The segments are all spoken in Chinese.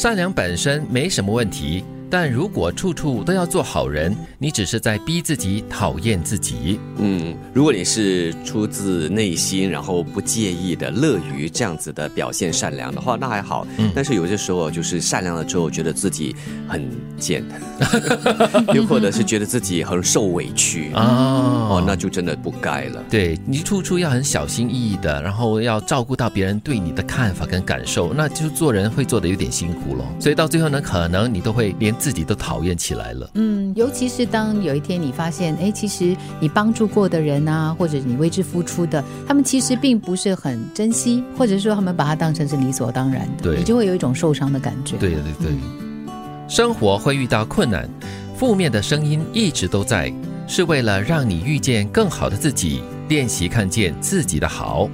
善良本身没什么问题。但如果处处都要做好人，你只是在逼自己讨厌自己。嗯，如果你是出自内心，然后不介意的、乐于这样子的表现善良的话，那还好。嗯，但是有些时候就是善良了之后，觉得自己很贱，又或者是觉得自己很受委屈啊，哦，那就真的不该了。对你处处要很小心翼翼的，然后要照顾到别人对你的看法跟感受，那就做人会做的有点辛苦咯。所以到最后呢，可能你都会连。自己都讨厌起来了。嗯，尤其是当有一天你发现，哎，其实你帮助过的人啊，或者你为之付出的，他们其实并不是很珍惜，或者说他们把它当成是理所当然的，对，你就会有一种受伤的感觉。对对对，生活会遇到困难，负面的声音一直都在，是为了让你遇见更好的自己，练习看见自己的好。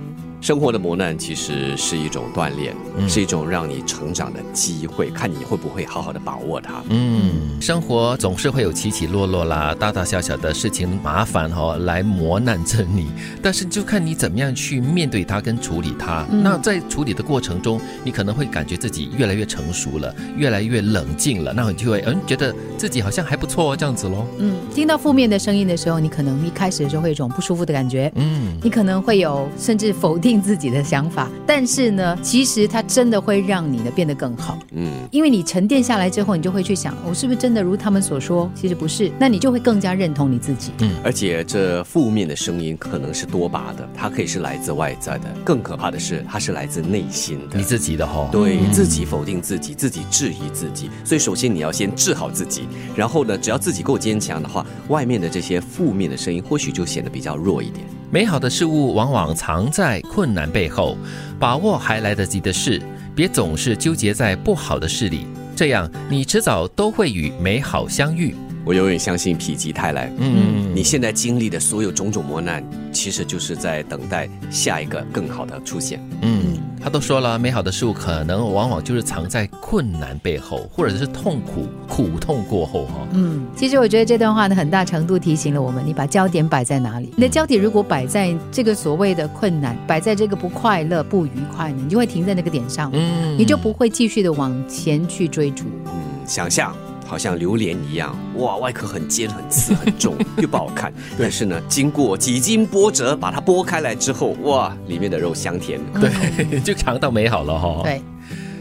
生活的磨难其实是一种锻炼，是一种让你成长的机会，看你会不会好好的把握它。嗯，生活总是会有起起落落啦，大大小小的事情麻烦哈来磨难着你，但是就看你怎么样去面对它跟处理它。那在处理的过程中，你可能会感觉自己越来越成熟了，越来越冷静了，那你就会嗯觉得自己好像还不错这样子喽。嗯，听到负面的声音的时候，你可能一开始就会有一种不舒服的感觉。嗯，你可能会有甚至否定。自己的想法，但是呢，其实它真的会让你呢变得更好。嗯，因为你沉淀下来之后，你就会去想，我是不是真的如他们所说？其实不是，那你就会更加认同你自己。嗯，而且这负面的声音可能是多把的，它可以是来自外在的，更可怕的是，它是来自内心的，你自己的哈。对自己否定自己，自己质疑自己。所以，首先你要先治好自己，然后呢，只要自己够坚强的话，外面的这些负面的声音或许就显得比较弱一点。美好的事物往往藏在困难背后，把握还来得及的事，别总是纠结在不好的事里，这样你迟早都会与美好相遇。我永远相信否极泰来。嗯，你现在经历的所有种种磨难，其实就是在等待下一个更好的出现。嗯，他都说了，美好的事物可能往往就是藏在困难背后，或者是痛苦苦痛过后哈。嗯，其实我觉得这段话呢，很大程度提醒了我们，你把焦点摆在哪里？你的焦点如果摆在这个所谓的困难，摆在这个不快乐、不愉快呢，你就会停在那个点上，嗯，你就不会继续的往前去追逐。嗯，想象。好像榴莲一样，哇，外壳很尖、很刺、很重，又不好看。但是呢，经过几经波折，把它剥开来之后，哇，里面的肉香甜，对，就尝到美好了哈。对，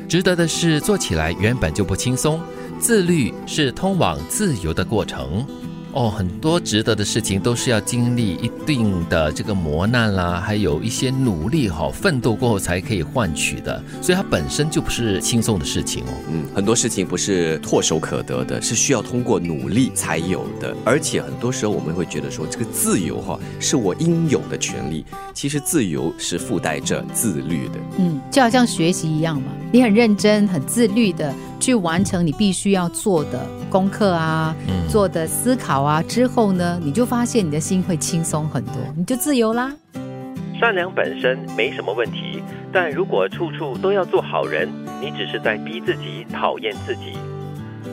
值得的是做起来原本就不轻松，自律是通往自由的过程。哦，很多值得的事情都是要经历一定的这个磨难啦，还有一些努力哈，奋斗过后才可以换取的，所以它本身就不是轻松的事情哦。嗯，很多事情不是唾手可得的，是需要通过努力才有的。而且很多时候我们会觉得说，这个自由哈是我应有的权利，其实自由是附带着自律的。嗯，就好像学习一样嘛，你很认真、很自律的去完成你必须要做的功课啊，做的思考。啊，之后呢，你就发现你的心会轻松很多，你就自由啦。善良本身没什么问题，但如果处处都要做好人，你只是在逼自己讨厌自己。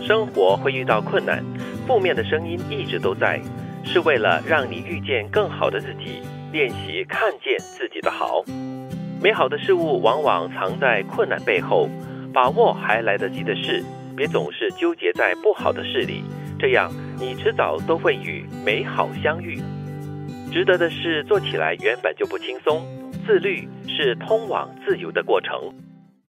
生活会遇到困难，负面的声音一直都在，是为了让你遇见更好的自己，练习看见自己的好。美好的事物往往藏在困难背后，把握还来得及的事，别总是纠结在不好的事里。这样，你迟早都会与美好相遇。值得的事做起来原本就不轻松，自律是通往自由的过程。